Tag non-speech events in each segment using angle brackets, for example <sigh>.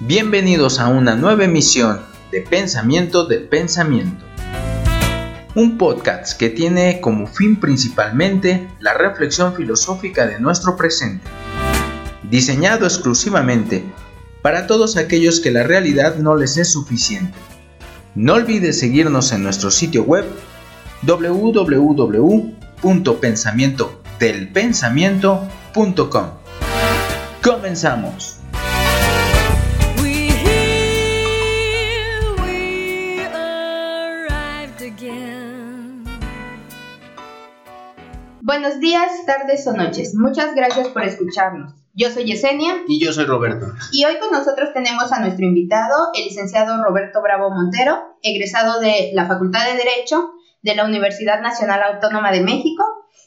Bienvenidos a una nueva emisión de Pensamiento del Pensamiento. Un podcast que tiene como fin principalmente la reflexión filosófica de nuestro presente, diseñado exclusivamente para todos aquellos que la realidad no les es suficiente. No olvides seguirnos en nuestro sitio web www.pensamientodelpensamiento.com. Comenzamos. Buenos días, tardes o noches. Muchas gracias por escucharnos. Yo soy Yesenia. Y yo soy Roberto. Y hoy con nosotros tenemos a nuestro invitado, el licenciado Roberto Bravo Montero, egresado de la Facultad de Derecho de la Universidad Nacional Autónoma de México.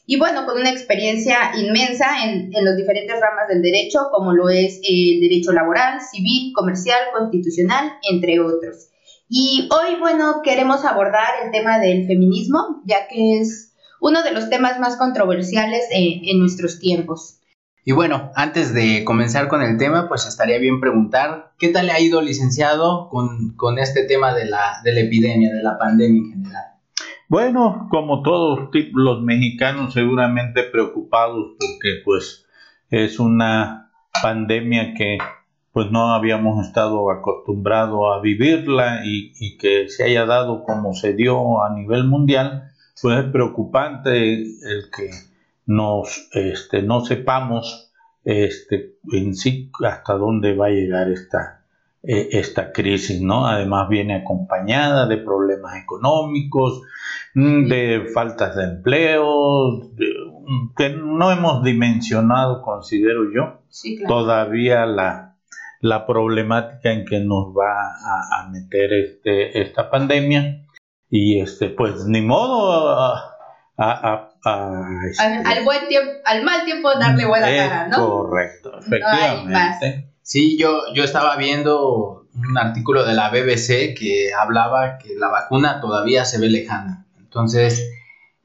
Y bueno, con una experiencia inmensa en, en los diferentes ramas del derecho, como lo es el derecho laboral, civil, comercial, constitucional, entre otros. Y hoy, bueno, queremos abordar el tema del feminismo, ya que es uno de los temas más controversiales en nuestros tiempos. Y bueno, antes de comenzar con el tema, pues estaría bien preguntar, ¿qué tal le ha ido, licenciado, con, con este tema de la, de la epidemia, de la pandemia en general? Bueno, como todos los mexicanos seguramente preocupados porque pues es una pandemia que pues no habíamos estado acostumbrados a vivirla y, y que se haya dado como se dio a nivel mundial, pues es preocupante el que nos, este, no sepamos este, en sí hasta dónde va a llegar esta, e, esta crisis, ¿no? Además viene acompañada de problemas económicos, mm, de faltas de empleo, que no hemos dimensionado, considero yo, todavía la, la problemática en que nos va a, a meter este, esta pandemia y este pues ni modo a, este, al, buen tiempo al mal tiempo darle buena cara no correcto efectivamente. Sí yo yo estaba viendo un artículo de la BBC que hablaba que la vacuna todavía se ve lejana. Entonces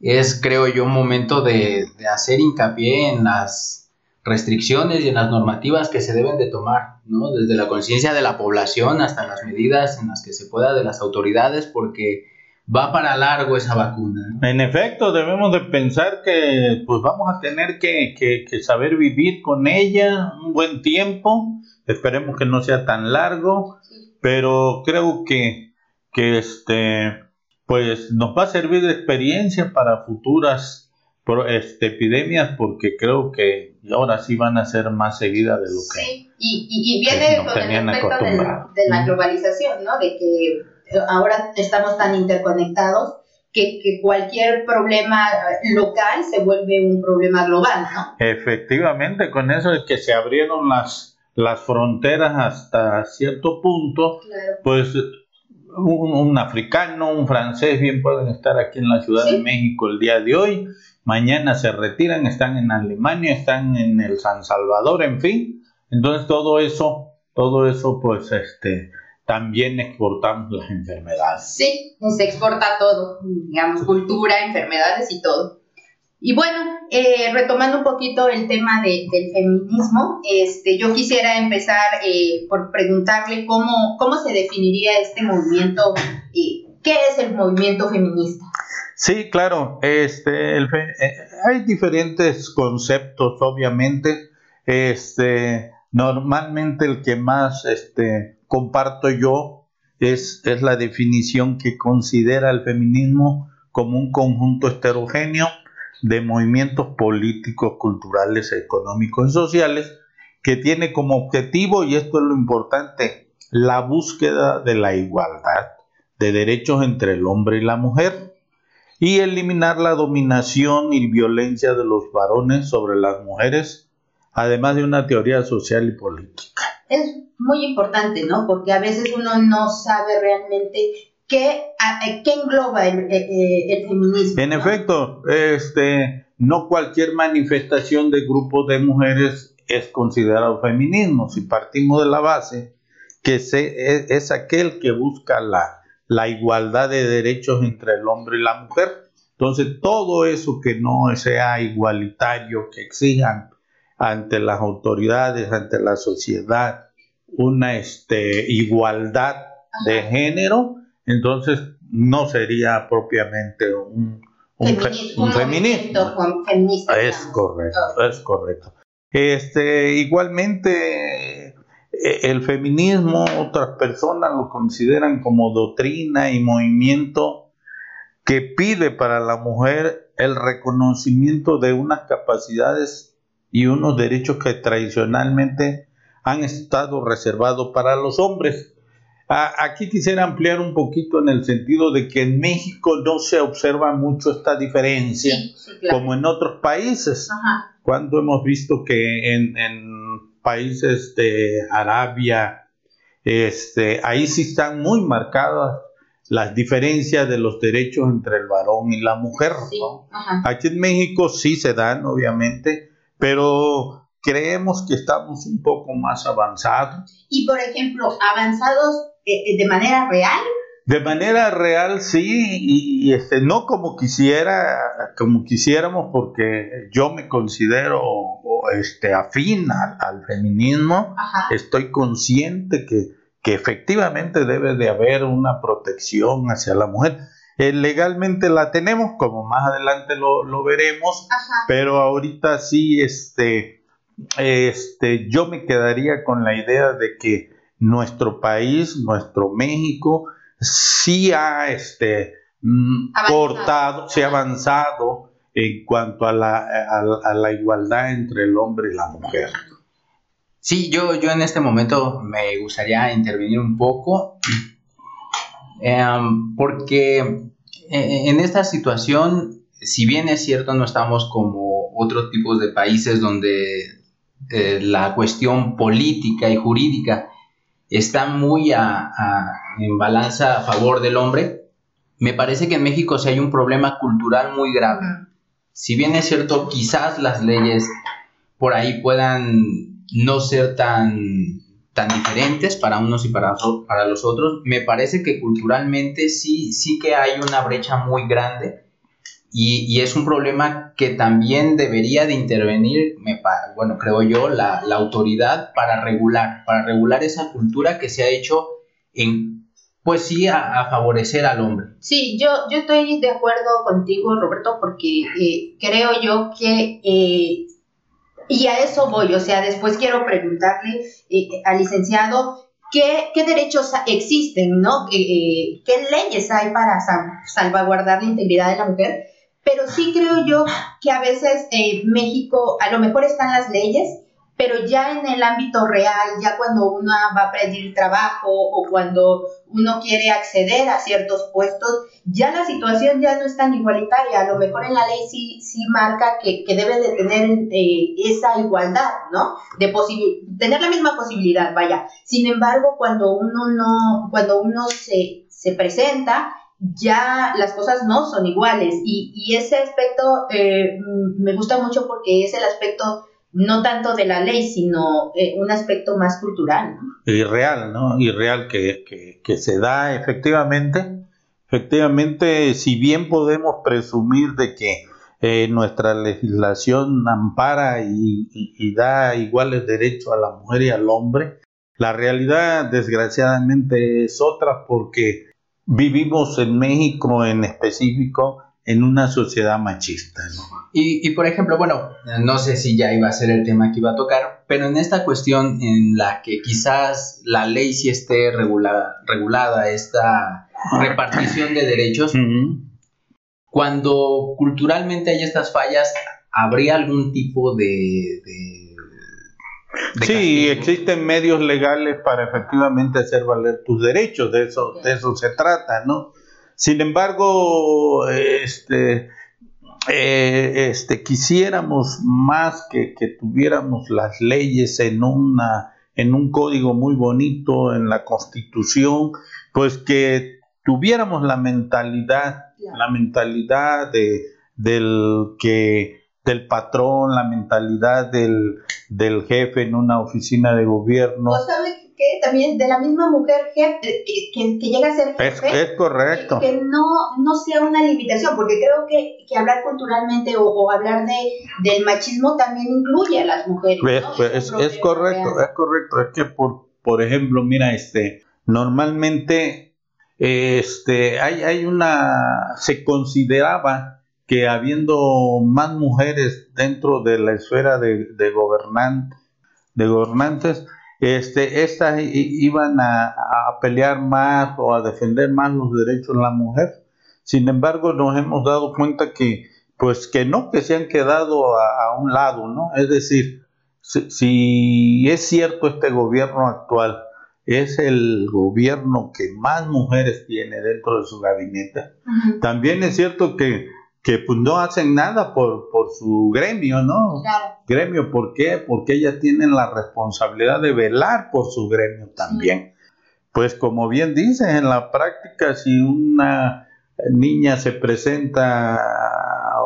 es creo yo un momento de, de hacer hincapié en las restricciones y en las normativas que se deben de tomar, ¿no? Desde la conciencia de la población hasta las medidas en las que se pueda de las autoridades, porque va para largo esa vacuna. En efecto, debemos de pensar que pues vamos a tener que, saber vivir con ella un buen tiempo. Esperemos que no sea tan largo, pero creo que, que este, pues nos va a servir de experiencia para futuras este, epidemias porque creo que ahora sí van a ser más seguidas de lo que sí. y, y, viene con el aspecto de, de la globalización, ¿no? De que ahora estamos tan interconectados que, cualquier problema local se vuelve un problema global, ¿no? Efectivamente, con eso es que se abrieron las, las fronteras hasta cierto punto, pues un, africano, un francés bien pueden estar aquí en la Ciudad de México el día de hoy, mañana se retiran, están en Alemania, están en el San Salvador, en fin. Entonces todo eso, todo eso pues este también exportamos las enfermedades. Sí, se exporta todo, digamos, cultura, enfermedades y todo. Y bueno, eh, retomando un poquito el tema del feminismo, este, yo quisiera empezar eh, por preguntarle cómo, cómo se definiría este movimiento, eh, qué es el movimiento feminista. Sí, claro, este, hay diferentes conceptos, obviamente. Este, normalmente el que más este, comparto yo es, es la definición que considera el feminismo como un conjunto heterogéneo de movimientos políticos, culturales, económicos y sociales que tiene como objetivo, y esto es lo importante, la búsqueda de la igualdad de derechos entre el hombre y la mujer y eliminar la dominación y violencia de los varones sobre las mujeres, además de una teoría social y política es muy importante, ¿no? Porque a veces uno no sabe realmente qué, qué engloba el, eh, eh, el, feminismo. En efecto, este, no cualquier manifestación de grupos de mujeres es considerado feminismo. Si partimos de la base que se, es, es, aquel que busca la, la igualdad de derechos entre el hombre y la mujer. Entonces, todo eso que no sea igualitario, que exijan ante las autoridades, ante la sociedad, una este, igualdad de género, entonces no sería propiamente un, un, feminismo. Es correcto, es correcto. Este, igualmente, e, el feminismo, otras personas lo consideran como doctrina y movimiento que pide para la mujer el reconocimiento de unas capacidades y unos derechos que tradicionalmente han estado reservados para los hombres. Aquí quisiera ampliar un poquito en el sentido de que en México no se observa mucho esta diferencia como en otros países. Cuando hemos visto que en, países de Arabia, este, ahí sí están muy marcadas las diferencias de los derechos entre el varón y la mujer. Aquí en México sí se dan, obviamente, pero creemos que estamos un poco más avanzados. Y por ejemplo, avanzados eh, eh, de manera real. De manera real sí, y, este, no como quisiera, como quisiéramos, porque yo me considero este, afín al, feminismo, estoy consciente que, que, efectivamente debe de haber una protección hacia la mujer. Eh, legalmente la tenemos, como más adelante lo, lo veremos, pero ahorita sí, este, este, yo me quedaría con la idea de que nuestro país, nuestro México, sí ha este, mm, cortado, sí ha avanzado en cuanto a la, a, la, igualdad entre el hombre y la mujer. Sí, yo, yo en este momento me gustaría intervenir un poco, em, porque e, en esta situación, si bien es cierto, no estamos como otros tipos de países donde eh, la cuestión política y jurídica está muy en balanza a favor del hombre, me parece que en México sí hay un problema cultural muy grave. Si bien es cierto, quizás las leyes por ahí puedan no ser tan, tan diferentes para unos y para, para los otros, me parece que culturalmente sí, sí que hay una brecha muy grande y, es un problema que también debería de intervenir, me, bueno, creo yo, la, autoridad para regular, para regular esa cultura que se ha hecho en, pues sí, a, favorecer al hombre. Sí, yo, yo estoy de acuerdo contigo, Roberto, porque eh, creo yo que, eh, y a eso voy, o sea, después quiero preguntarle eh, al licenciado ¿Qué, ¿Qué, derechos existen, ¿no? ¿Qué, ¿Qué, leyes hay para salvaguardar la integridad de la mujer? pero sí creo yo que a veces eh, México a lo mejor están las leyes, pero ya en el ámbito real, ya cuando uno va a pedir trabajo o cuando uno quiere acceder a ciertos puestos, ya la situación ya no es tan igualitaria. A lo mejor en la ley sí, sí marca que, que debe de tener eh, esa igualdad, ¿no? De tener la misma posibilidad, vaya. Sin embargo, cuando uno no, cuando uno se, se presenta, ya las cosas no son iguales y, y ese aspecto eh, me gusta mucho porque es el aspecto no tanto de la ley, sino eh, un aspecto más cultural. Y real, ¿no? Y que, que, se da efectivamente. Efectivamente, si bien podemos presumir de que eh, nuestra legislación ampara y, y, da iguales derechos a la mujer y al hombre, la realidad desgraciadamente es otra porque vivimos en México en específico en una sociedad machista. Y, por ejemplo, bueno, no sé si ya iba a ser el tema que iba a tocar, pero en esta cuestión en la que quizás la ley sí esté regulada, esta repartición de derechos, cuando culturalmente hay estas fallas, ¿habría algún tipo de Sí, existen medios legales para efectivamente hacer valer tus derechos, de eso, de eso se trata, ¿no? Sin embargo, este, eh, este, quisiéramos más que, que, tuviéramos las leyes en, una, en un código muy bonito, en la constitución, pues que tuviéramos la mentalidad, la mentalidad de, del que del patrón, la mentalidad del, del jefe en una oficina de gobierno. ¿O sabe que también de la misma mujer jefe, que, que, llega a ser jefe? Es, correcto. Que, no, no sea una limitación, porque creo que, que hablar culturalmente o, hablar de, del machismo también incluye a las mujeres. Es, es, correcto, es correcto. Es que por, por ejemplo, mira, este, normalmente, este, hay, hay una, se consideraba que habiendo más mujeres dentro de la esfera de, de, gobernan, de gobernantes, este, estas iban a, a, pelear más o a defender más los derechos de la mujer. Sin embargo, nos hemos dado cuenta que, pues que no, que se han quedado a, a un lado, ¿no? Es decir, si, si, es cierto este gobierno actual es el gobierno que más mujeres tiene dentro de su gabinete, uh -huh. también es cierto que que pues no hacen nada por, por su gremio, ¿no? Claro. Gremio, ¿por qué? Porque ellas tienen la responsabilidad de velar por su gremio también. Sí. Pues como bien dices, en la práctica si una niña se presenta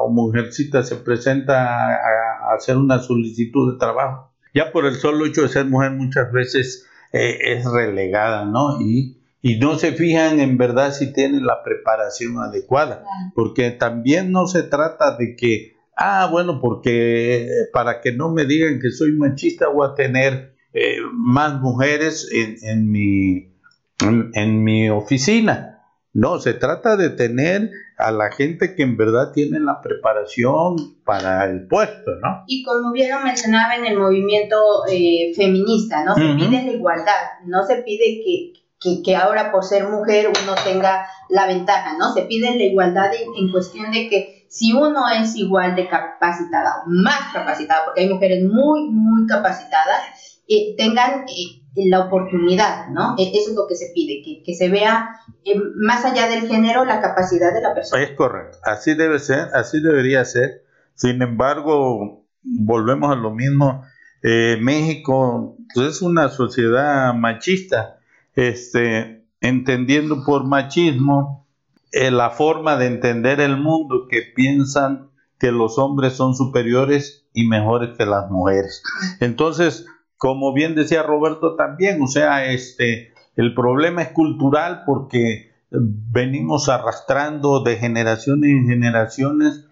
o mujercita se presenta a, a hacer una solicitud de trabajo, ya por el solo hecho de ser mujer muchas veces eh, es relegada, ¿no? Y y no se fijan en verdad si tienen la preparación adecuada, porque también no se trata de que, ah, bueno, porque para que no me digan que soy machista voy a tener eh, más mujeres en, en mi, en, en, mi oficina. No, se trata de tener a la gente que en verdad tiene la preparación para el puesto, ¿no? Y como bien lo mencionaba en el movimiento eh, feminista, ¿no? Se uh -huh. pide la igualdad, no se pide que, que, ahora por ser mujer uno tenga la ventaja, ¿no? Se pide la igualdad en, cuestión de que si uno es igual de capacitada o más capacitada, porque hay mujeres muy, muy capacitadas, eh, tengan eh, la oportunidad, ¿no? E, eso es lo que se pide, que, se vea eh, más allá del género la capacidad de la persona. Es correcto, así debe ser, así debería ser. Sin embargo, volvemos a lo mismo. México es una sociedad machista este, entendiendo por machismo eh, la forma de entender el mundo que piensan que los hombres son superiores y mejores que las mujeres. Entonces, como bien decía Roberto también, o sea, este, el problema es cultural porque venimos arrastrando de generaciones en generaciones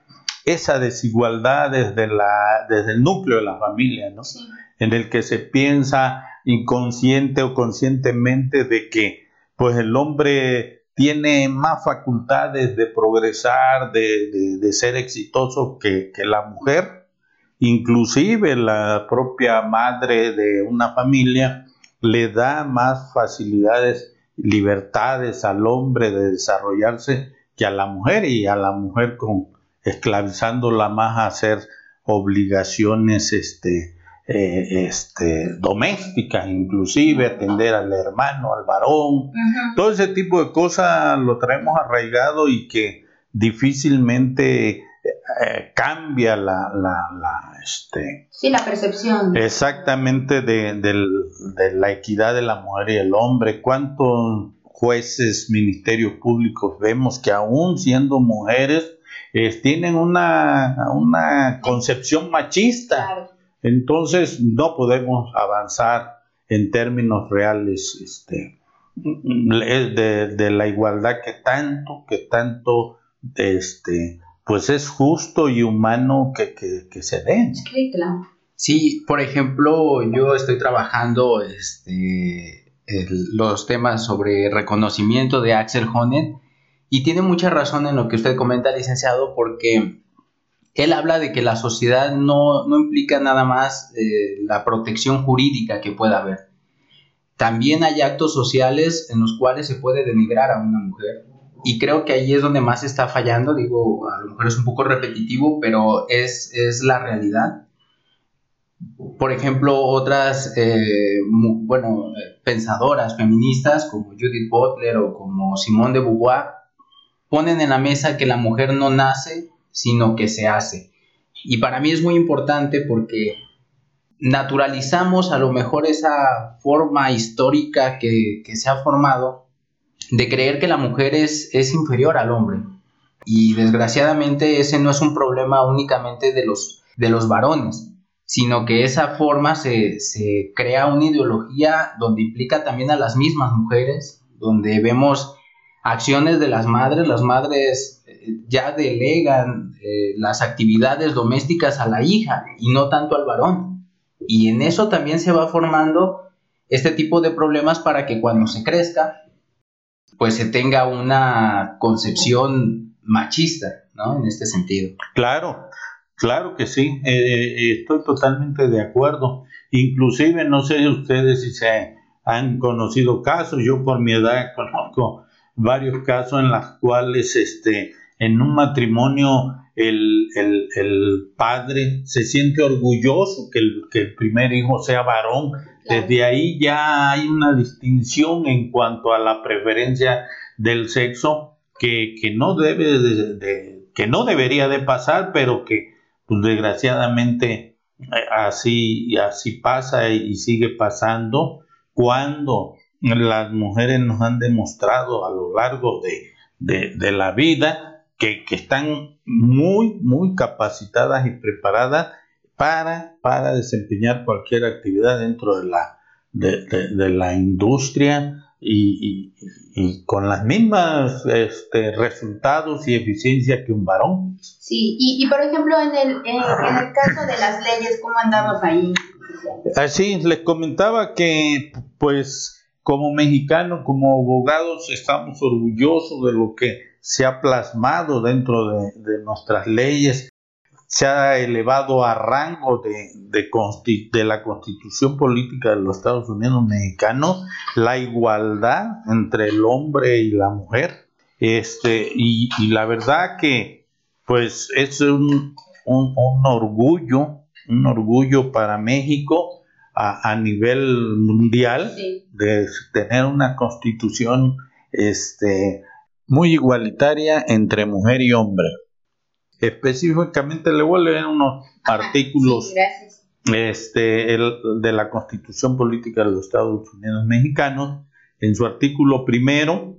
esa desigualdad desde, la, desde el núcleo de la familia, ¿no? Sí. En el que se piensa inconsciente o conscientemente de que pues el hombre tiene más facultades de progresar, de, ser exitoso que, que, la mujer, inclusive la propia madre de una familia le da más facilidades, libertades al hombre de desarrollarse que a la mujer y a la mujer con esclavizándola más a hacer obligaciones este, eh, este, domésticas, inclusive atender al hermano, al varón, uh -huh. todo ese tipo de cosas lo traemos arraigado y que difícilmente eh, cambia la, la, la, este, sí, la percepción. Exactamente de, de, de, la equidad de la mujer y el hombre. ¿Cuántos jueces, ministerios públicos vemos que aún siendo mujeres eh, tienen una, una concepción machista? Claro entonces no podemos avanzar en términos reales este, de, de, la igualdad que tanto, que tanto este, pues es justo y humano que, que, que se den. Sí, claro. Sí, por ejemplo, yo estoy trabajando este, el, los temas sobre reconocimiento de Axel Honneth y tiene mucha razón en lo que usted comenta, licenciado, porque él habla de que la sociedad no, no implica nada más eh, la protección jurídica que pueda haber. También hay actos sociales en los cuales se puede denigrar a una mujer. Y creo que ahí es donde más está fallando. Digo, a lo mejor es un poco repetitivo, pero es, es la realidad. Por ejemplo, otras, eh, bueno, pensadoras feministas como Judith Butler o como Simone de Beauvoir ponen en la mesa que la mujer no nace sino que se hace. Y para mí es muy importante porque naturalizamos a lo mejor esa forma histórica que, que se ha formado de creer que la mujer es, es, inferior al hombre. Y desgraciadamente ese no es un problema únicamente de los, de los varones, sino que esa forma se, se crea una ideología donde implica también a las mismas mujeres, donde vemos acciones de las madres, las madres ya delegan eh, las actividades domésticas a la hija y no tanto al varón. Y en eso también se va formando este tipo de problemas para que cuando se crezca, pues se tenga una concepción machista, ¿no? En este sentido. Claro, claro que sí, eh, eh, estoy totalmente de acuerdo. Inclusive, no sé ustedes si se han conocido casos, yo por mi edad conozco varios casos en los cuales este, en un matrimonio el, padre se siente orgulloso que el, que el primer hijo sea varón. Desde ahí ya hay una distinción en cuanto a la preferencia del sexo que, no debe de, que no debería de pasar, pero que pues, desgraciadamente eh, así, así pasa y sigue pasando cuando las mujeres nos han demostrado a lo largo de, la vida que, están muy, muy capacitadas y preparadas para, para desempeñar cualquier actividad dentro de la, de, la industria y, con las mismas este, resultados y eficiencia que un varón. Sí, y, por ejemplo, en el, en el caso de las leyes, ¿cómo andamos ahí? Así, les comentaba que pues como mexicanos, como abogados, estamos orgullosos de lo que se ha plasmado dentro de, nuestras leyes, se ha elevado a rango de, de, la constitución política de los Estados Unidos mexicanos la igualdad entre el hombre y la mujer. Este, y, la verdad que pues es un, un, un orgullo un orgullo para México a, nivel mundial de tener una constitución este, muy igualitaria entre mujer y hombre. Específicamente le voy a leer unos artículos este, de la Constitución Política de los Estados Unidos Mexicanos. En su artículo primero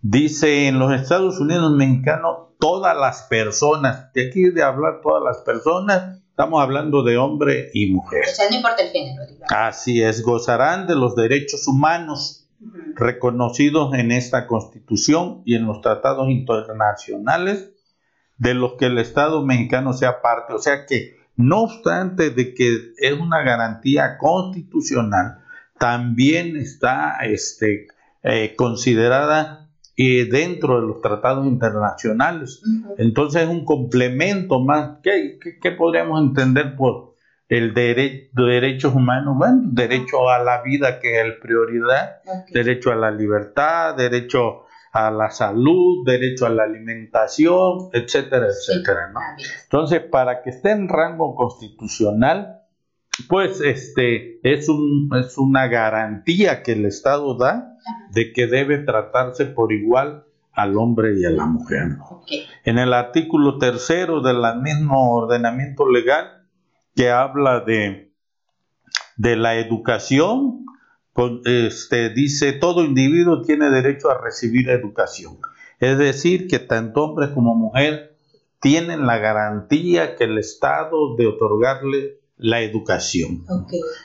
dice en los Estados Unidos Mexicanos todas las personas, de aquí de hablar todas las personas, Estamos hablando de hombre y mujer. O sea, no importa el género. Así es, gozarán de los derechos humanos reconocidos en esta Constitución y en los tratados internacionales de los que el Estado mexicano sea parte. O sea que, no obstante de que es una garantía constitucional, también está este, eh, considerada y dentro de los tratados internacionales. Entonces es un complemento más. ¿Qué, qué, podríamos entender por el derecho derechos humanos? Bueno, derecho a la vida que es el prioridad, derecho a la libertad, derecho a la salud, derecho a la alimentación, etcétera, etcétera. ¿no? Entonces, para que esté en rango constitucional, pues este es, un, es una garantía que el Estado da de que debe tratarse por igual al hombre y a la mujer. En el artículo tercero del mismo ordenamiento legal que habla de, de la educación, este, dice todo individuo tiene derecho a recibir educación. Es decir, que tanto hombre como mujer tienen la garantía que el Estado de otorgarle la educación.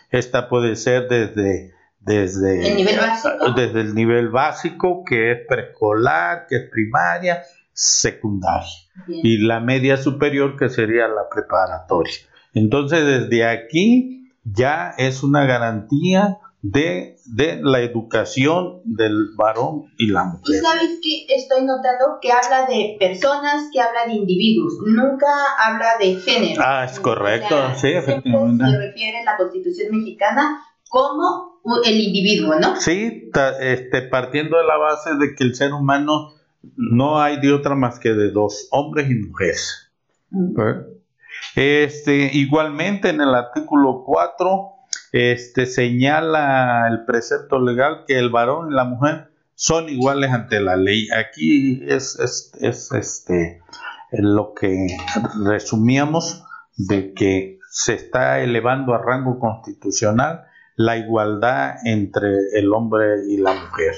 Esta puede ser desde desde el nivel básico, desde el nivel básico que es preescolar, que es primaria, secundaria y la media superior que sería la preparatoria. Entonces desde aquí ya es una garantía de, de, la educación del varón y la mujer. Y sabes que estoy notando que habla de personas, que habla de individuos, nunca habla de género. Ah, es correcto, sí, efectivamente. Se refiere la Constitución mexicana como el individuo, ¿no? Sí, este, partiendo de la base de que el ser humano no hay de otra más que de dos, hombres y mujeres. Mm. Este, igualmente en el artículo 4 este, señala el precepto legal que el varón y la mujer son iguales ante la ley. Aquí es, es, es este, lo que resumíamos de que se está elevando a rango constitucional la igualdad entre el hombre y la mujer.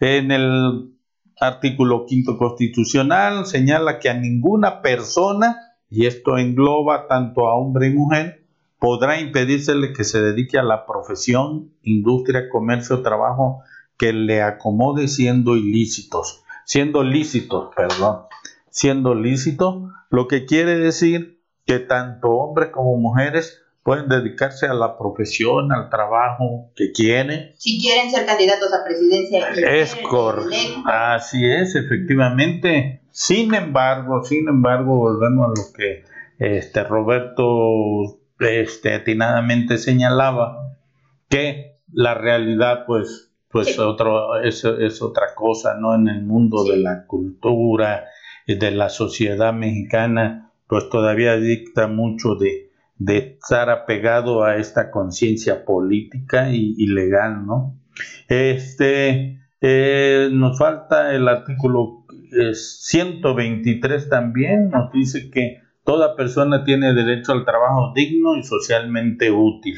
En el artículo quinto constitucional señala que a ninguna persona, y esto engloba tanto a hombre y mujer, podrá impedírsele que se dedique a la profesión, industria, comercio, trabajo que le acomode siendo ilícitos, siendo lícitos, perdón, siendo lícito, lo que quiere decir que tanto hombres como mujeres pueden dedicarse a la profesión, al trabajo que quieren. Si quieren ser candidatos a presidencia. Es correcto. Así es, efectivamente. Sin embargo, sin embargo, volvemos a lo que este Roberto este, atinadamente señalaba, que la realidad pues, pues otro, es, es, otra cosa, ¿no? En el mundo de la cultura, de la sociedad mexicana, pues todavía dicta mucho de, de estar apegado a esta conciencia política y, legal, ¿no? Este, eh, nos falta el artículo 123 eh, también, nos dice que toda persona tiene derecho al trabajo digno y socialmente útil.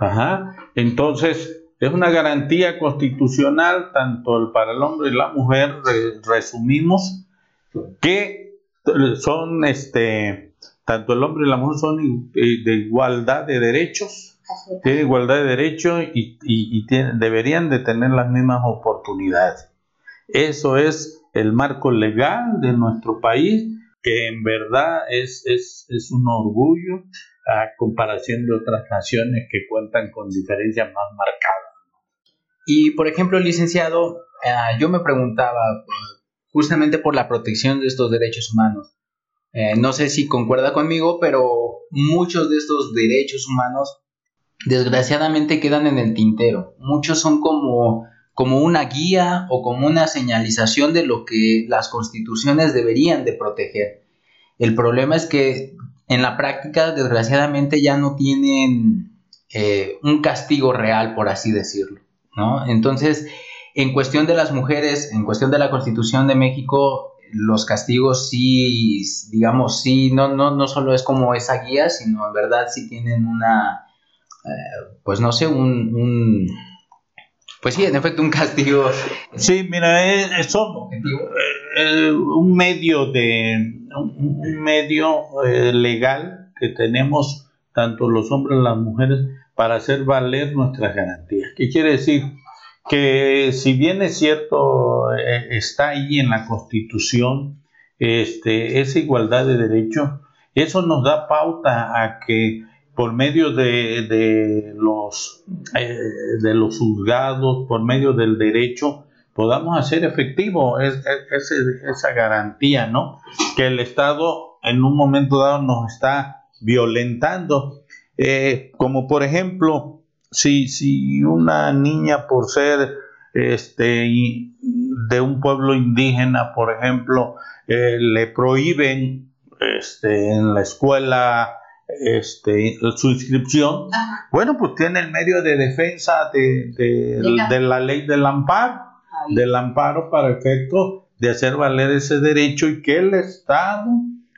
Ajá. Entonces, es una garantía constitucional tanto para el hombre y la mujer, resumimos, que son este tanto el hombre y la mujer son eh, de igualdad de derechos, tienen igualdad de derechos y, deberían de tener las mismas oportunidades. Eso es el marco legal de nuestro país, que en verdad es, es, es un orgullo a comparación de otras naciones que cuentan con diferencias más marcadas. Y por ejemplo, licenciado, eh, yo me preguntaba justamente por la protección de estos derechos humanos. Eh, no sé si concuerda conmigo, pero muchos de estos derechos humanos desgraciadamente quedan en el tintero. Muchos son como, como una guía o como una señalización de lo que las constituciones deberían de proteger. El problema es que en la práctica, desgraciadamente, ya no tienen eh, un castigo real, por así decirlo. ¿no? Entonces, en cuestión de las mujeres, en cuestión de la Constitución de México, los castigos sí, digamos, sí, no, no, no solo es como esa guía, sino en verdad sí tienen una, eh, pues no sé, un, pues sí, en efecto, un castigo. Sí, mira, es, eh, un medio de, un, medio eh, legal que tenemos tanto los hombres como las mujeres para hacer valer nuestras garantías. ¿Qué quiere decir? que si bien es cierto, eh, está ahí en la Constitución este, esa igualdad de derechos, eso nos da pauta a que por medio de, los, eh, de los juzgados, por medio del derecho, podamos hacer efectivo esa garantía, ¿no? Que el Estado en un momento dado nos está violentando. Eh, como por ejemplo, si, si una niña por ser este, de un pueblo indígena, por ejemplo, eh, le prohíben este, en la escuela este, su inscripción, bueno, pues tiene el medio de defensa de, de, la ley del amparo, del amparo para efecto de hacer valer ese derecho y que el Estado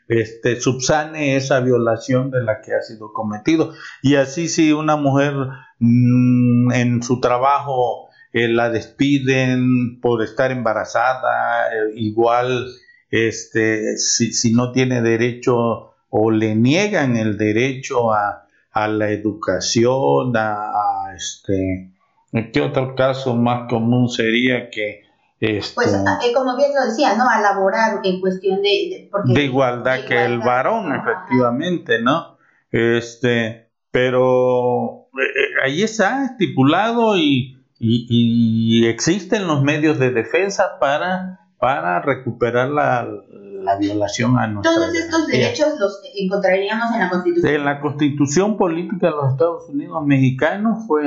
este, subsane esa violación de la que ha sido cometido. Y así si una mujer mm, en su trabajo eh, la despiden por estar embarazada, eh, igual este, si, no tiene derecho o le niegan el derecho a, la educación, a, este, ¿qué otro caso más común sería que este, pues eh, como bien lo decía, ¿no? A laborar en cuestión de... De, igualdad que el varón, efectivamente, ¿no? Este, pero eh, ahí está estipulado y, y, existen los medios de defensa para, para recuperar la, la violación a nuestra Todos estos derechos los encontraríamos en la Constitución. En la Constitución Política de los Estados Unidos Mexicanos fue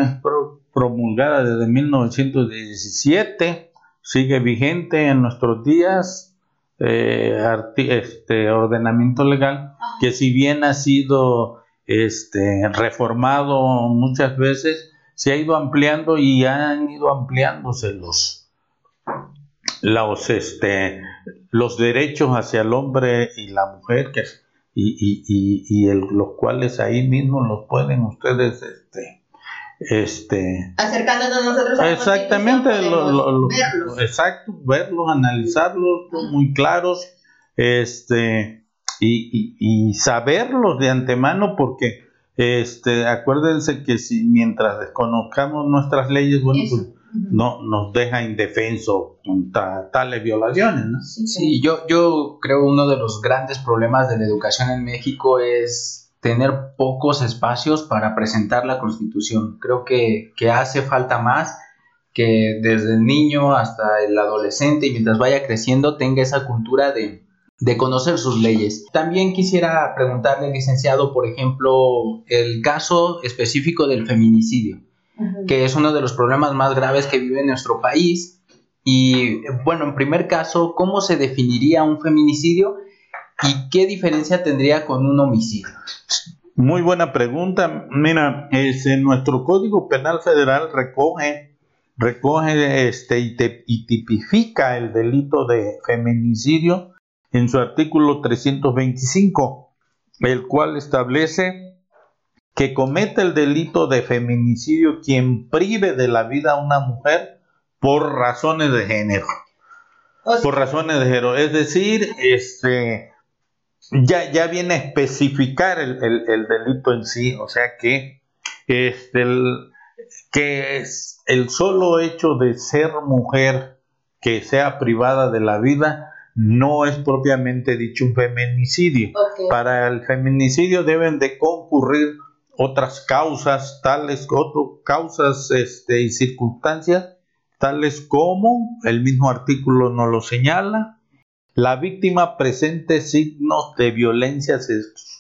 promulgada desde 1917 sigue vigente en nuestros días eh, este ordenamiento legal que si bien ha sido este, reformado muchas veces se ha ido ampliando y han ido ampliándose los los este los derechos hacia el hombre y la mujer que y, y, y, y los cuales ahí mismo los pueden ustedes este, este acercándonos nosotros a exactamente verlos. exacto verlos analizarlos muy claros este y, y, saberlos de antemano porque este acuérdense que si mientras desconozcamos nuestras leyes bueno pues no nos deja indefenso contra tales violaciones ¿no? sí, yo yo creo uno de los grandes problemas de la educación en México es tener pocos espacios para presentar la Constitución. Creo que, que hace falta más que desde el niño hasta el adolescente y mientras vaya creciendo tenga esa cultura de, de conocer sus leyes. También quisiera preguntarle, licenciado, por ejemplo, el caso específico del feminicidio, que es uno de los problemas más graves que vive nuestro país. Y bueno, en primer caso, ¿cómo se definiría un feminicidio y qué diferencia tendría con un homicidio? Muy buena pregunta. Mira, es, en nuestro Código Penal Federal recoge, recoge este, y tipifica el delito de feminicidio en su artículo 325, el cual establece que cometa el delito de feminicidio quien prive de la vida a una mujer por razones de género. por razones de género. Es decir, este, ya, ya viene a especificar el, delito en sí. O sea que, este, que es el solo hecho de ser mujer que sea privada de la vida no es propiamente dicho un feminicidio. Para el feminicidio deben de concurrir otras causas, tales otras causas este, y circunstancias, tales como el mismo artículo nos lo señala, la víctima presente signos de violencia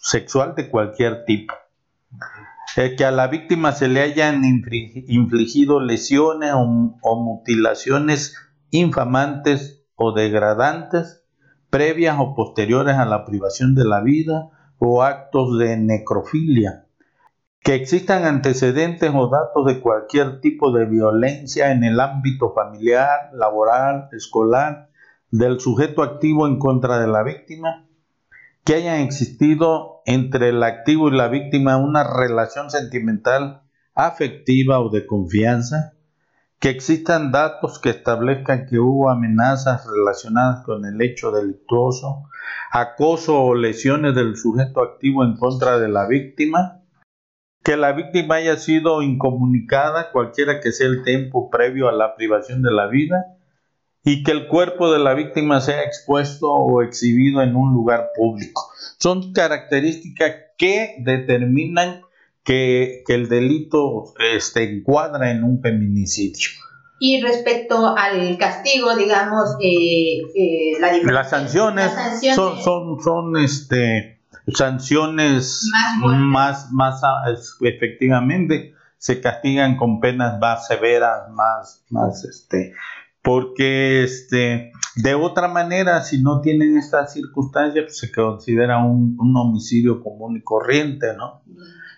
sexual de cualquier tipo. que a la víctima se le hayan infligido lesiones o mutilaciones infamantes o degradantes previas o posteriores a la privación de la vida o actos de necrofilia, que existan antecedentes o datos de cualquier tipo de violencia en el ámbito familiar, laboral, escolar, del sujeto activo en contra de la víctima, que hayan existido entre el activo y la víctima una relación sentimental, afectiva o de confianza, que existan datos que establezcan que hubo amenazas relacionadas con el hecho delictuoso, acoso o lesiones del sujeto activo en contra de la víctima, que la víctima haya sido incomunicada, cualquiera que sea el tiempo previo a la privación de la vida, y que el cuerpo de la víctima sea expuesto o exhibido en un lugar público. Son características que determinan que, el delito este, encuadra en un feminicidio. Y respecto al castigo, digamos, eh, eh, las, sanciones son, son, son este, sanciones más, más, ah, efectivamente se castigan con penas más severas, más, más este, porque este, de otra manera, si no tienen estas circunstancias, pues se considera un, un homicidio común y corriente, ¿no?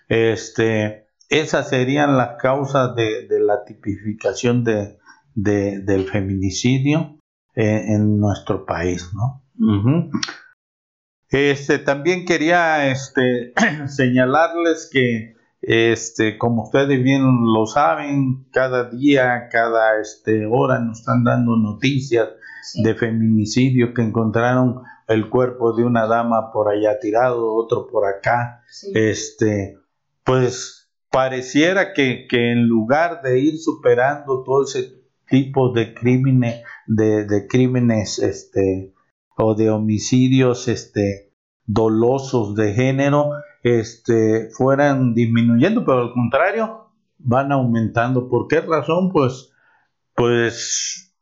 Este, esas serían las causas de, la tipificación de, del feminicidio eh, en nuestro país, ¿no? Este, también quería este, <clears throat> señalarles que, este, como ustedes bien lo saben, cada día, cada este, hora nos están dando noticias de feminicidio que encontraron el cuerpo de una dama por allá tirado, otro por acá, este, pues pareciera que, en lugar de ir superando todo ese tipo de crímenes, de, crímenes este, o de homicidios este, dolosos de género, este, fueran disminuyendo, pero al contrario, van aumentando. ¿Por qué razón? Pues, pues,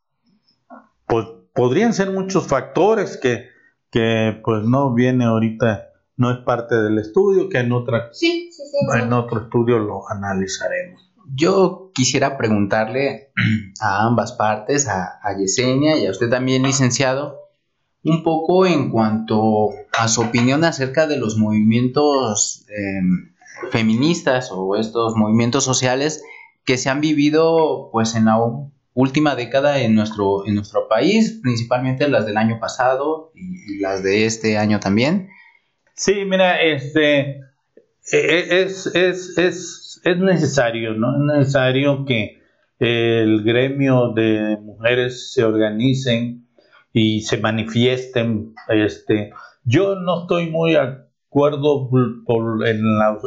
pues podrían ser muchos factores que, que pues no viene ahorita no es parte del estudio, que en, otra, sí, sí, sí, en otro estudio lo analizaremos. Yo quisiera preguntarle <clears throat> a ambas partes, a, Yesenia y a usted también, licenciado, un poco en cuanto a su opinión acerca de los movimientos em, feministas o estos movimientos sociales que se han vivido pues en la última década en nuestro, en nuestro país, principalmente las del año pasado y las de este año también. Sí, mira, este e, e, es, es, es, es necesario, ¿no? Es necesario que el gremio de mujeres se organicen y se manifiesten. Este, yo no estoy muy de acuerdo en,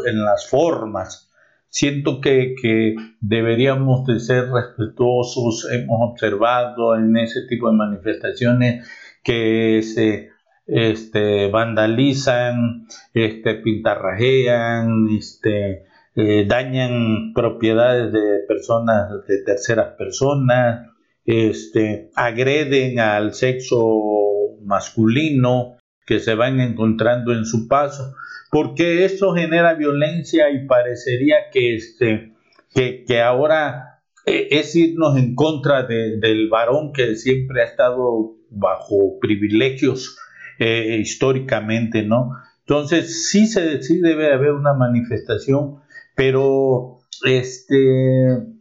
en, las formas. Siento que, que, deberíamos de ser respetuosos. Hemos observado en ese tipo de manifestaciones que se este, vandalizan, este, pintarrajean, este, eh, dañan propiedades de personas, de terceras personas, este, agreden al sexo masculino que se van encontrando en su paso, porque esto genera violencia y parecería que, este, que, ahora eh, es irnos en contra del varón que siempre ha estado bajo privilegios eh, históricamente, ¿no? Entonces sí, se, sí debe haber una manifestación, pero este,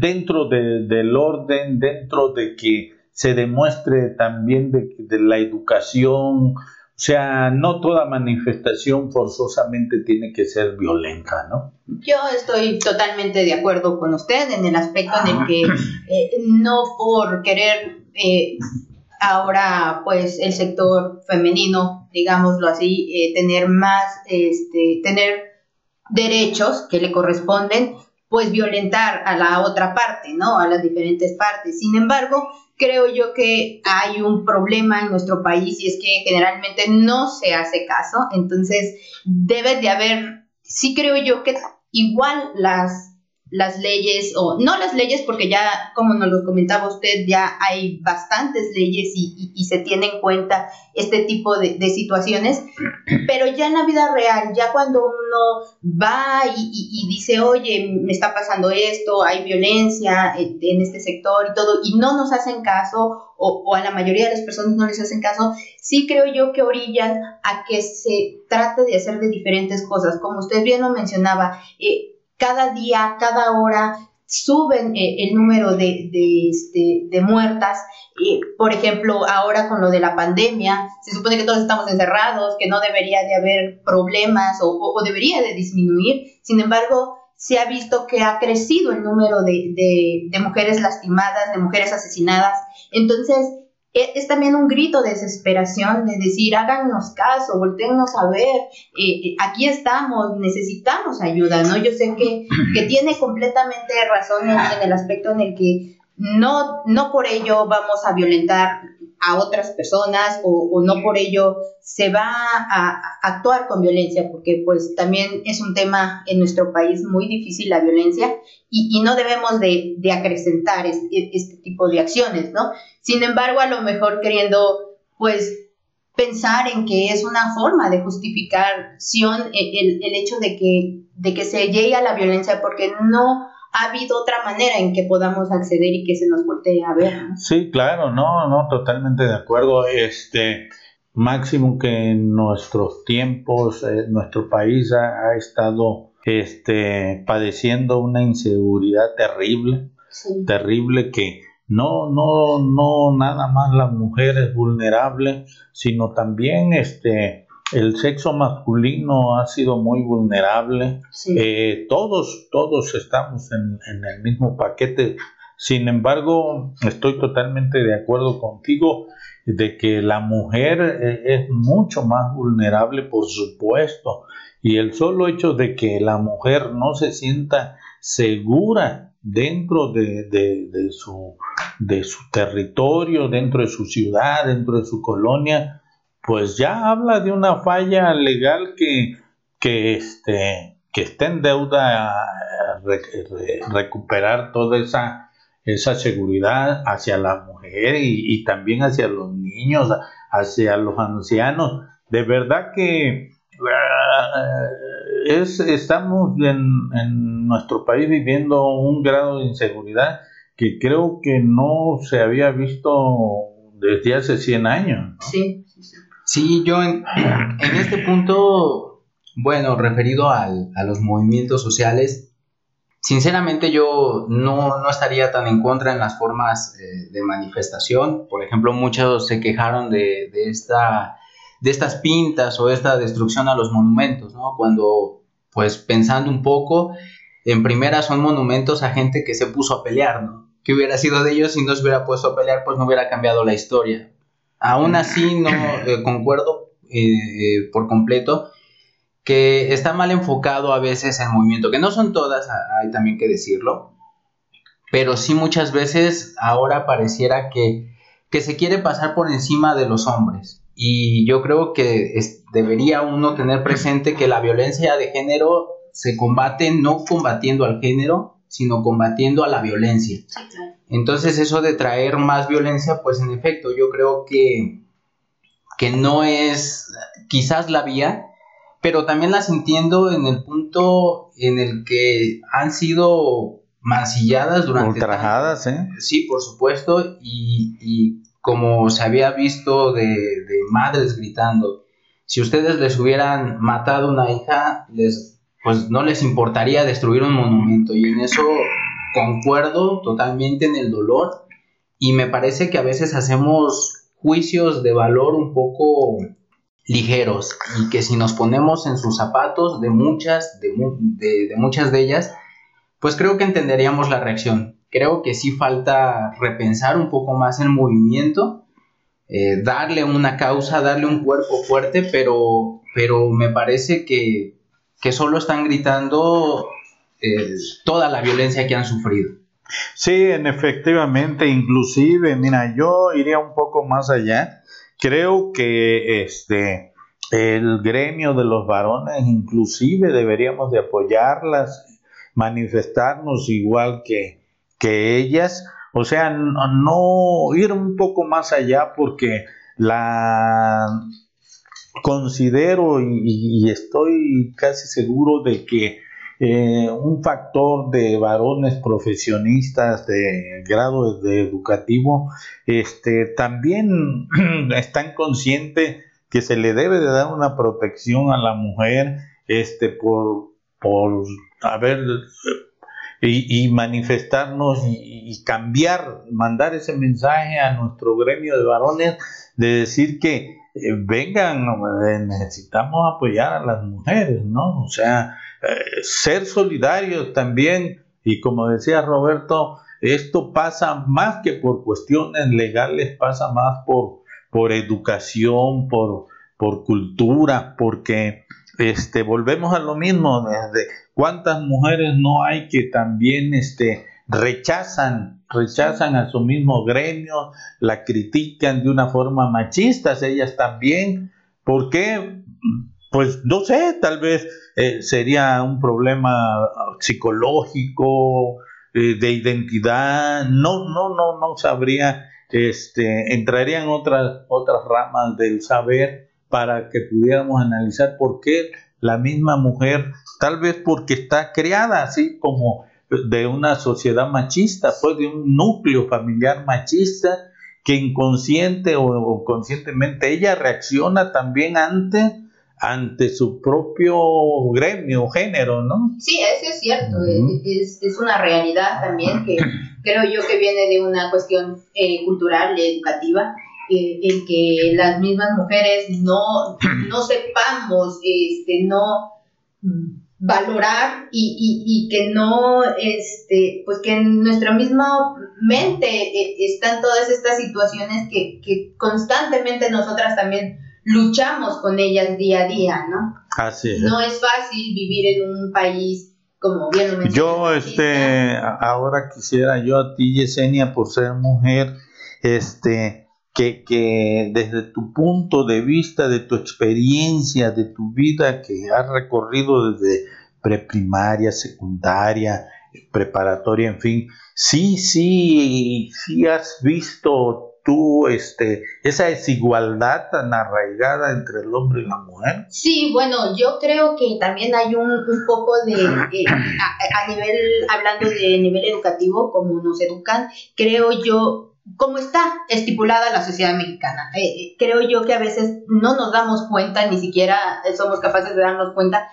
dentro del orden, dentro de que se demuestre también de, de la educación, o sea, no toda manifestación forzosamente tiene que ser violenta, ¿no? Yo estoy totalmente de acuerdo con usted en el aspecto en el que <clears throat> eh, no por querer eh, ahora, pues, el sector femenino, digámoslo así, eh, tener más, este, tener derechos que le corresponden, pues violentar a la otra parte, ¿no? A las diferentes partes. Sin embargo, creo yo que hay un problema en nuestro país y es que generalmente no se hace caso, entonces debe de haber, sí creo yo que igual las las leyes, o no las leyes, porque ya, como nos lo comentaba usted, ya hay bastantes leyes y, se tiene en cuenta este tipo de, situaciones, pero ya en la vida real, ya cuando uno va y, dice, oye, me está pasando esto, hay violencia en, este sector y todo, y no nos hacen caso, o, o, a la mayoría de las personas no les hacen caso, sí creo yo que orillan a que se trate de hacer de diferentes cosas, como usted bien lo mencionaba, eh, cada día, cada hora suben eh, el número de, de, este, de muertas. por ejemplo, ahora con lo de la pandemia, se supone que todos estamos encerrados, que no debería de haber problemas o, o, debería de disminuir. Sin embargo, se ha visto que ha crecido el número de, de mujeres lastimadas, de mujeres asesinadas. Entonces, es también un grito de desesperación de decir, háganos caso, volteennos a ver, eh, eh, aquí estamos, necesitamos ayuda, ¿no? Yo sé que, <clears throat> que tiene completamente razón en, el aspecto en el que no, no por ello vamos a violentar a otras personas o, no por ello se va a, actuar con violencia, porque pues también es un tema en nuestro país muy difícil la violencia y, no debemos de, acrecentar este, este, tipo de acciones, ¿no? Sin embargo, a lo mejor queriendo pues pensar en que es una forma de justificación el, el hecho de que, de que se llegue a la violencia porque no ha habido otra manera en que podamos acceder y que se nos voltee a ver. Sí, claro, no, no, totalmente de acuerdo. Este, máximo que en nuestros tiempos, eh, nuestro país ha, estado este, padeciendo una inseguridad terrible, terrible que no, no, no, nada más la mujer es vulnerable, sino también este, el sexo masculino ha sido muy vulnerable. Eh, todos, todos estamos en, el mismo paquete. Sin embargo, estoy totalmente de acuerdo contigo de que la mujer eh, es mucho más vulnerable, por supuesto. Y el solo hecho de que la mujer no se sienta segura dentro de, de, su, de su territorio, dentro de su ciudad, dentro de su colonia, pues ya habla de una falla legal que, que, este, que está en deuda recuperar toda esa, esa seguridad hacia la mujer y, también hacia los niños, hacia los ancianos. De verdad que ah, es, estamos en, en nuestro país viviendo un grado de inseguridad que creo que no se había visto desde hace 100 años. Sí, sí, sí. Sí, yo en, este punto, bueno, referido al, a los movimientos sociales, sinceramente yo no, no, estaría tan en contra en las formas eh, de manifestación. Por ejemplo, muchos se quejaron de, de, esta, de estas pintas o esta destrucción a los monumentos, ¿no? Cuando, pues pensando un poco, en primera son monumentos a gente que se puso a pelear, ¿no? ¿Qué hubiera sido de ellos si no se hubiera puesto a pelear? Pues no hubiera cambiado la historia. Aún así no eh, concuerdo eh, por completo que está mal enfocado a veces el movimiento, que no son todas, hay también que decirlo, pero sí muchas veces ahora pareciera que, que se quiere pasar por encima de los hombres y yo creo que debería uno tener presente que la violencia de género se combate no combatiendo al género, sino combatiendo a la violencia. Entonces eso de traer más violencia, pues en efecto, yo creo que, que no es quizás la vía, pero también las entiendo en el punto en el que han sido mancilladas durante... Ultrajadas, ¿eh? Sí, por supuesto, y, como se había visto de, madres gritando, si ustedes les hubieran matado una hija, les, pues no les importaría destruir un monumento, y en eso concuerdo totalmente en el dolor, y me parece que a veces hacemos juicios de valor un poco ligeros y que si nos ponemos en sus zapatos de muchas, de, muchas de ellas, pues creo que entenderíamos la reacción. Creo que sí falta repensar un poco más el movimiento, eh, darle una causa, darle un cuerpo fuerte, pero, pero me parece que, que solo están gritando eh, toda la violencia que han sufrido. Sí, en efectivamente, inclusive, mira, yo iría un poco más allá Creo que este el gremio de los varones inclusive deberíamos de apoyarlas, manifestarnos igual que, que ellas, o sea, no, ir un poco más allá porque la considero y, estoy casi seguro de que eh, un factor de varones profesionistas de grado de educativo, este, también <clears throat> están conscientes que se le debe de dar una protección a la mujer, este, por, por haber y, manifestarnos y, cambiar, mandar ese mensaje a nuestro gremio de varones de decir que eh, vengan, necesitamos apoyar a las mujeres, ¿no? O sea, eh, ser solidarios también, y como decía Roberto, esto pasa más que por cuestiones legales, pasa más por, por educación, por, por cultura, porque este, volvemos a lo mismo, cuántas mujeres no hay que también este, rechazan, rechazan a su mismo gremio, la critican de una forma machista, ellas también, ¿por qué? Pues no sé, tal vez eh, sería un problema psicológico, eh, de identidad, no, no, no, no sabría, este, entraría en otras, otras ramas del saber para que pudiéramos analizar por qué la misma mujer, tal vez porque está creada así como de una sociedad machista, pues de un núcleo familiar machista, que inconsciente o conscientemente ella reacciona también ante ante su propio gremio, género, ¿no? Sí, eso es cierto, es, es, una realidad también que <coughs> creo yo que viene de una cuestión eh, cultural, educativa, eh, en que las mismas mujeres no, no <coughs> sepamos, este, no valorar y, y, que no, este, pues que en nuestra misma mente eh, están todas estas situaciones que, que constantemente nosotras también luchamos con ellas día a día, ¿no? Así es. No es fácil vivir en un país como bien lo Yo, este, ahora quisiera yo a ti, Yesenia, por ser mujer, este, que, que desde tu punto de vista, de tu experiencia, de tu vida que has recorrido desde preprimaria, secundaria, preparatoria, en fin, sí, sí, sí has visto tú este, esa desigualdad tan arraigada entre el hombre y la mujer? Sí, bueno, yo creo que también hay un, un poco de, eh, a, nivel, hablando de nivel educativo, como nos educan, creo yo, como está estipulada la sociedad mexicana, eh, eh, creo yo que a veces no nos damos cuenta, ni siquiera somos capaces de darnos cuenta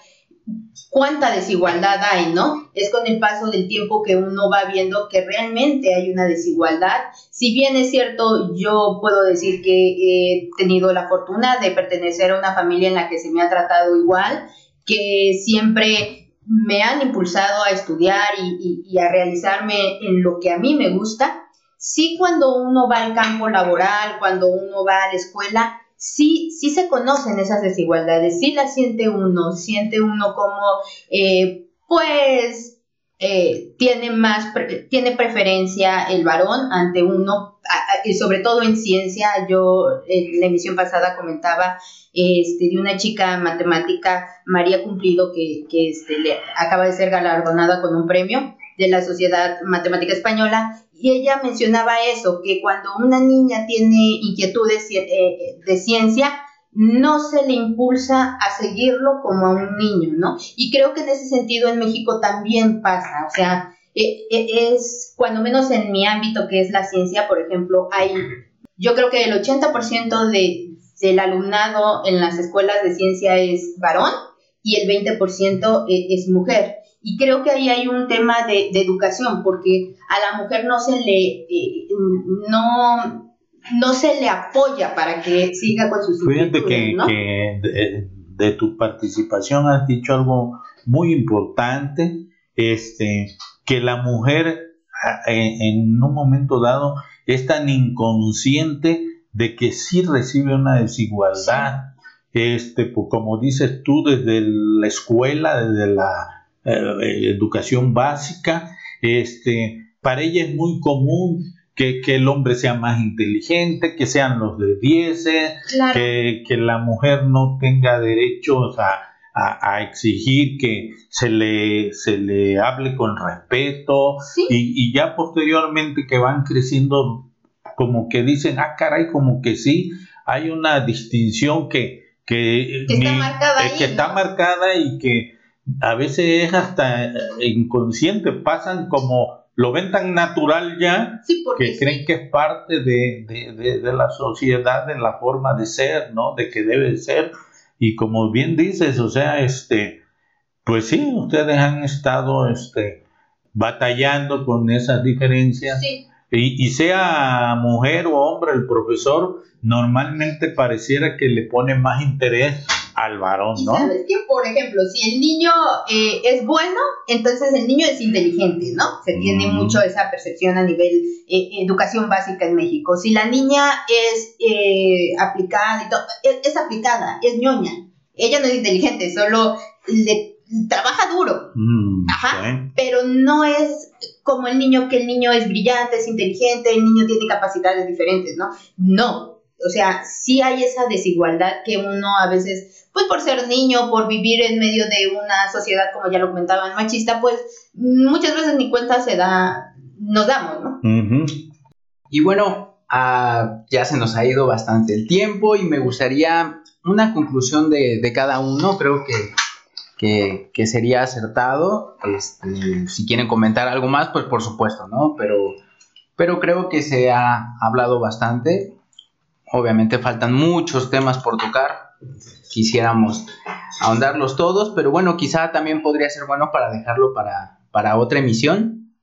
cuánta desigualdad hay, ¿no? Es con el paso del tiempo que uno va viendo que realmente hay una desigualdad. Si bien es cierto, yo puedo decir que he tenido la fortuna de pertenecer a una familia en la que se me ha tratado igual, que siempre me han impulsado a estudiar y, a realizarme en lo que a mí me gusta. Sí cuando uno va al campo laboral, cuando uno va a la escuela, sí, sí se conocen esas desigualdades, sí las siente uno, siente uno como, eh, pues, eh, tiene más, tiene preferencia el varón ante uno y sobre todo en ciencia, yo en la emisión pasada comentaba este, de una chica matemática, María Cumplido, que, que este, le, acaba de ser galardonada con un premio de la Sociedad Matemática Española, y ella mencionaba eso, que cuando una niña tiene inquietudes eh, de ciencia, no se le impulsa a seguirlo como a un niño, ¿no? Y creo que en ese sentido en México también pasa, o sea, e, e, es cuando menos en mi ámbito que es la ciencia, por ejemplo, hay, yo creo que el 80% de, del alumnado en las escuelas de ciencia es varón y el 20% e, es mujer. Y creo que ahí hay un tema de, educación, porque a la mujer no se le, eh, no, no se le apoya para que siga con sus Fíjate que, que de, tu participación has dicho algo muy importante, este, que la mujer en, un momento dado es tan inconsciente de que sí recibe una desigualdad. Este, pues, como dices tú, desde la escuela, desde la eh, educación básica, este, para ella es muy común que, el hombre sea más inteligente, que sean los de 10, que, que, la mujer no tenga derechos a, exigir que se le, se le hable con respeto y, ya posteriormente que van creciendo como que dicen, ah, caray, como que sí, hay una distinción que, que, está, marcada, eh, que está marcada y que a veces es hasta inconsciente, pasan como lo ven tan natural ya que creen que es parte de, de, de, la sociedad, de la forma de ser, ¿no? De que debe ser. Y como bien dices, o sea, este, pues sí, ustedes han estado este, batallando con esas diferencias. Sí. Y, y, sea mujer o hombre, el profesor normalmente pareciera que le pone más interés al varón, ¿no? sabes que, por ejemplo, si el niño eh, es bueno, entonces el niño es inteligente, ¿no? Se tiene mm. mucho esa percepción a nivel eh, educación básica en México. Si la niña es eh, aplicada y todo, es, aplicada, es ñoña. Ella no es inteligente, solo le trabaja duro. Mm, Ajá. Pero no es como el niño, que el niño es brillante, es inteligente, el niño tiene capacidades diferentes, ¿no? No. O sea, sí hay esa desigualdad que uno a veces pues por ser niño, por vivir en medio de una sociedad, como ya lo comentaban, machista, pues muchas veces ni cuenta se da, nos damos, ¿no? Y bueno, ah, ya se nos ha ido bastante el tiempo y me gustaría una conclusión de, cada uno, creo que, que, sería acertado. Este, si quieren comentar algo más, pues por supuesto, ¿no? Pero, pero creo que se ha hablado bastante. Obviamente faltan muchos temas por tocar, quisiéramos ahondarlos todos, pero bueno, quizá también podría ser bueno para dejarlo para, para otra emisión.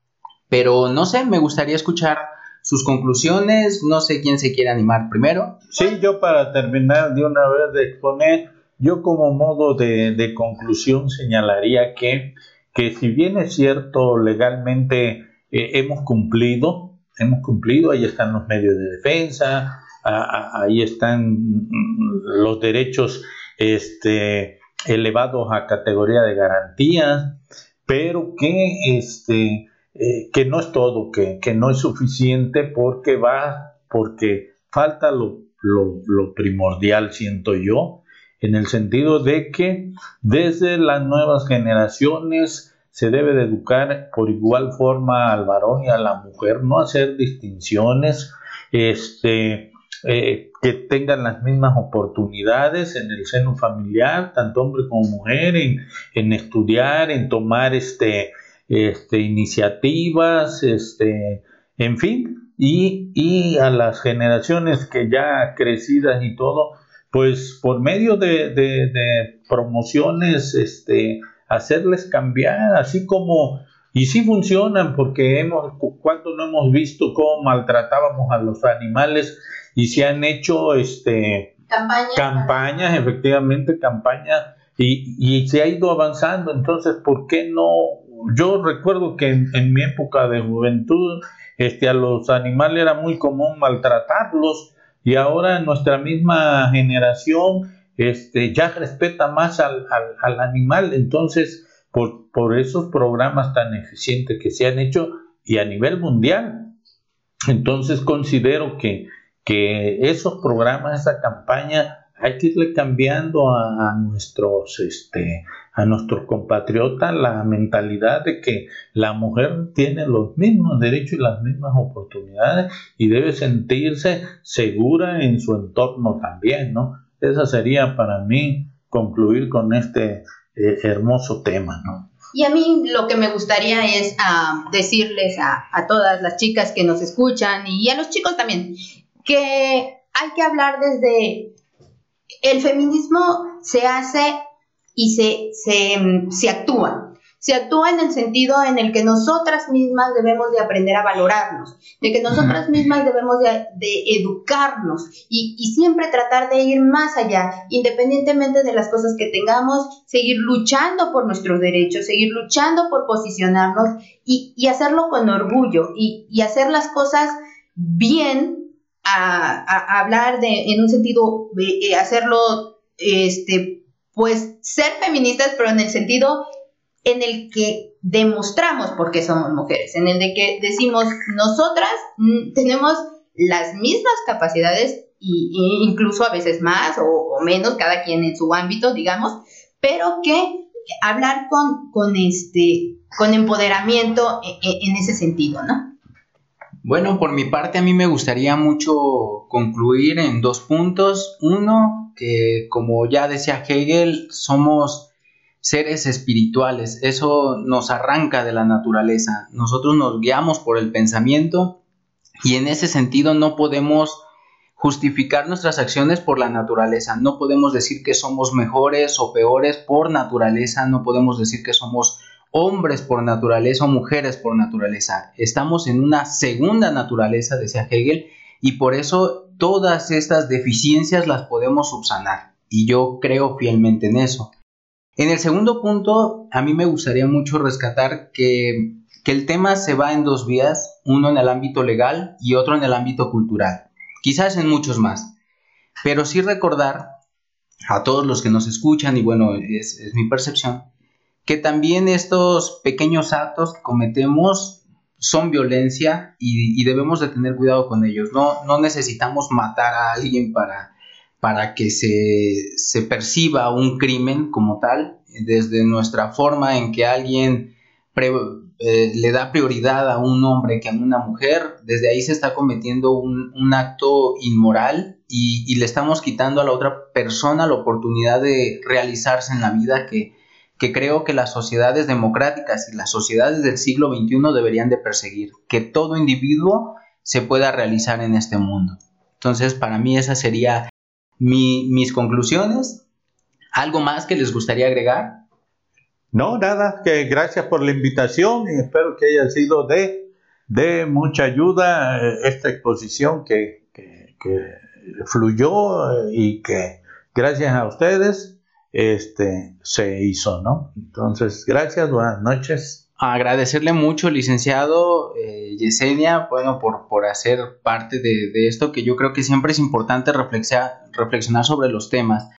Pero no sé, me gustaría escuchar sus conclusiones, no sé quién se quiere animar primero. Sí, yo para terminar de una vez de exponer, yo como modo de, conclusión señalaría que, que si bien es cierto legalmente eh, hemos cumplido, hemos cumplido, ahí están los medios de defensa, ahí están los derechos este, elevados a categoría de garantía, pero que, este, eh, que no es todo, que, que, no es suficiente porque va, porque falta lo, lo, primordial, siento yo, en el sentido de que desde las nuevas generaciones se debe de educar por igual forma al varón y a la mujer, no hacer distinciones, este, eh, que tengan las mismas oportunidades en el seno familiar, tanto hombre como mujer, en, estudiar, en tomar este, este, iniciativas, este, en fin, y, a las generaciones que ya crecidas y todo, pues por medio de, promociones, este, hacerles cambiar, así como y sí funcionan porque hemos, cuando no hemos visto cómo maltratábamos a los animales y se han hecho este, campañas, efectivamente, campañas, y, y, se ha ido avanzando. Entonces, ¿por qué no? Yo recuerdo que en, mi época de juventud, este, a los animales era muy común maltratarlos, y ahora nuestra misma generación este, ya respeta más al, al, animal. Entonces, por, por esos programas tan eficientes que se han hecho y a nivel mundial, Entonces considero que, que esos programas, esa campaña, hay que irle cambiando a, nuestros este a nuestros compatriotas la mentalidad de que la mujer tiene los mismos derechos y las mismas oportunidades y debe sentirse segura en su entorno también, ¿no? Esa sería para mí concluir con este eh, hermoso tema, ¿no? Y a mí lo que me gustaría es ah, decirles a, a todas las chicas que nos escuchan y a los chicos también que hay que hablar desde el feminismo se hace y se, se, actúa. Se actúa en el sentido en el que nosotras mismas debemos de aprender a valorarnos, de que nosotras mismas debemos de, educarnos y, siempre tratar de ir más allá, independientemente de las cosas que tengamos, seguir luchando por nuestros derechos, seguir luchando por posicionarnos y, hacerlo con orgullo y, y hacer las cosas bien a, hablar de, en un sentido, eh, hacerlo, este, pues ser feministas, pero en el sentido en el que demostramos por qué somos mujeres, en el de que decimos, nosotras mm, tenemos las mismas capacidades y, incluso a veces más o, menos, cada quien en su ámbito, digamos, pero que hablar con, con, este, con empoderamiento en, e, en ese sentido, ¿no? Bueno, por mi parte a mí me gustaría mucho concluir en dos puntos. Uno, que como ya decía Hegel, somos seres espirituales. Eso nos arranca de la naturaleza. Nosotros nos guiamos por el pensamiento y en ese sentido no podemos justificar nuestras acciones por la naturaleza. No podemos decir que somos mejores o peores por naturaleza. No podemos decir que somos hombres por naturaleza o mujeres por naturaleza. Estamos en una segunda naturaleza, decía Hegel, y por eso todas estas deficiencias las podemos subsanar. Y yo creo fielmente en eso. En el segundo punto, a mí me gustaría mucho rescatar que, que el tema se va en dos vías, uno en el ámbito legal y otro en el ámbito cultural, quizás en muchos más. Pero sí recordar a todos los que nos escuchan, y bueno, es, es mi percepción, que también estos pequeños actos que cometemos son violencia y, debemos de tener cuidado con ellos. No, no necesitamos matar a alguien para, para que se, perciba un crimen como tal, desde nuestra forma en que alguien eh, le da prioridad a un hombre que a una mujer, desde ahí se está cometiendo un, acto inmoral y, le estamos quitando a la otra persona la oportunidad de realizarse en la vida que, que creo que las sociedades democráticas y las sociedades del siglo XXI deberían de perseguir, que todo individuo se pueda realizar en este mundo. Entonces, para mí esas serían mis conclusiones. ¿Algo más que les gustaría agregar? No, nada, que gracias por la invitación y espero que haya sido de, de mucha ayuda eh, esta exposición que, que, que fluyó eh, y que gracias a ustedes este, se hizo, ¿no? Entonces, gracias, buenas noches. Agradecerle mucho, licenciado eh, Yesenia, bueno, por, por hacer parte de, esto, que yo creo que siempre es importante reflexionar, reflexionar sobre los temas.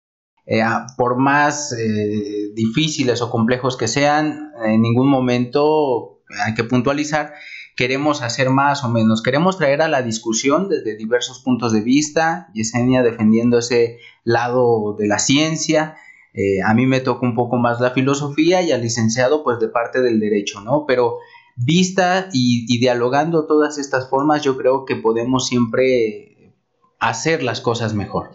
Eh, por más eh, difíciles o complejos que sean, en ningún momento hay que puntualizar, queremos hacer más o menos, queremos traer a la discusión desde diversos puntos de vista, Yesenia defendiendo ese lado de la ciencia, eh, a mí me toca un poco más la filosofía y al licenciado pues de parte del derecho, ¿no? Pero vista y, y dialogando todas estas formas yo creo que podemos siempre hacer las cosas mejor.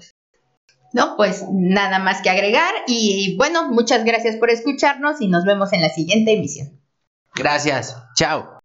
No, pues nada más que agregar y bueno, muchas gracias por escucharnos y nos vemos en la siguiente emisión. Gracias, chao.